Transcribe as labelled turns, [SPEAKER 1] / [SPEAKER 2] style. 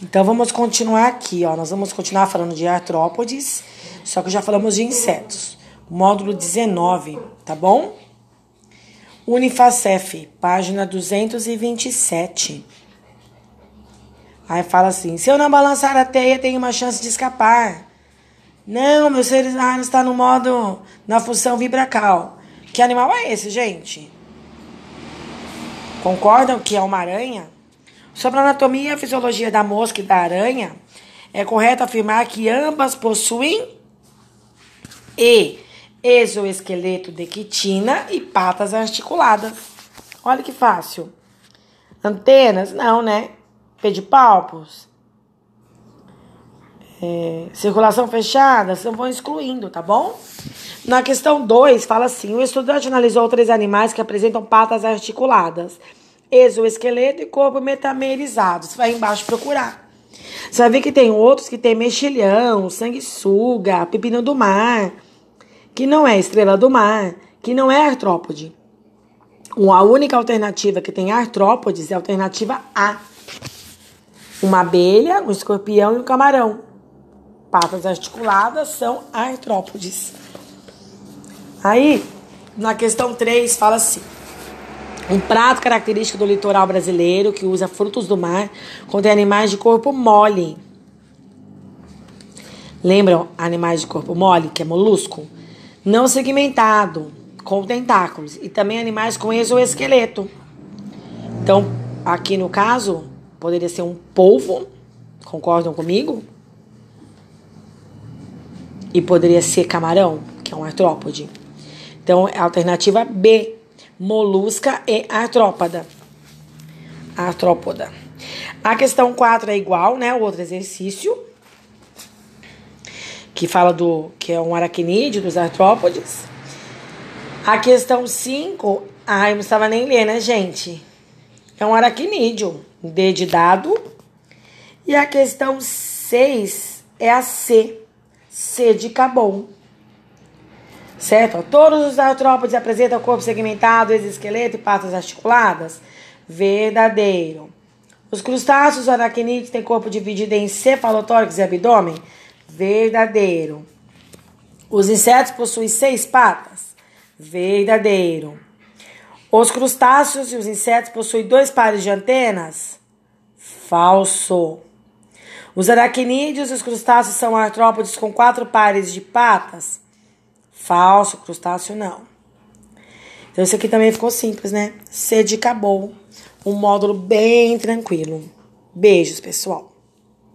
[SPEAKER 1] Então vamos continuar aqui, ó. Nós vamos continuar falando de artrópodes, só que já falamos de insetos. Módulo 19, tá bom? Unifacef, página 227. Aí fala assim: se eu não balançar a teia, tenho uma chance de escapar. Não, meu seres humanos está no modo, na função vibracal. Que animal é esse, gente? Concordam que é uma aranha? Sobre a anatomia e a fisiologia da mosca e da aranha, é correto afirmar que ambas possuem e exoesqueleto de quitina e patas articuladas. Olha que fácil. Antenas? Não, né? Pedipalpos. É, circulação fechada, vocês vão excluindo, tá bom? Na questão 2, fala assim: o estudante analisou três animais que apresentam patas articuladas, exoesqueleto e corpo metamerizado. Você vai embaixo procurar. Você vai ver que tem outros que tem mexilhão, sanguessuga, pepino do mar, que não é estrela do mar, que não é artrópode. A única alternativa que tem artrópodes é a alternativa A. Uma abelha, um escorpião e um camarão. Patas articuladas são artrópodes. Aí, na questão 3, fala assim: um prato característico do litoral brasileiro que usa frutos do mar contém animais de corpo mole. Lembram animais de corpo mole, que é molusco? Não segmentado, com tentáculos. E também animais com exoesqueleto. Então, aqui no caso, poderia ser um polvo. Concordam comigo? E poderia ser camarão, que é um artrópode. Então, é a alternativa B, molusca e artrópoda. Artrópoda. A questão 4 é igual, né? O outro exercício. Que fala do que é um aracnídeo dos artrópodes. A questão 5, ai, não estava nem lendo, né, gente? É um aracnídeo. D de dado. E a questão 6 é a C. C de cabom. Certo? Todos os artrópodes apresentam corpo segmentado, exoesqueleto e patas articuladas? Verdadeiro. Os crustáceos aracnídeos têm corpo dividido em cefalotórax e abdômen? Verdadeiro. Os insetos possuem seis patas? Verdadeiro. Os crustáceos e os insetos possuem dois pares de antenas? Falso. Os aracnídeos e os crustáceos são artrópodes com quatro pares de patas? Falso, crustáceo não. Então, isso aqui também ficou simples, né? C de acabou. Um módulo bem tranquilo. Beijos, pessoal.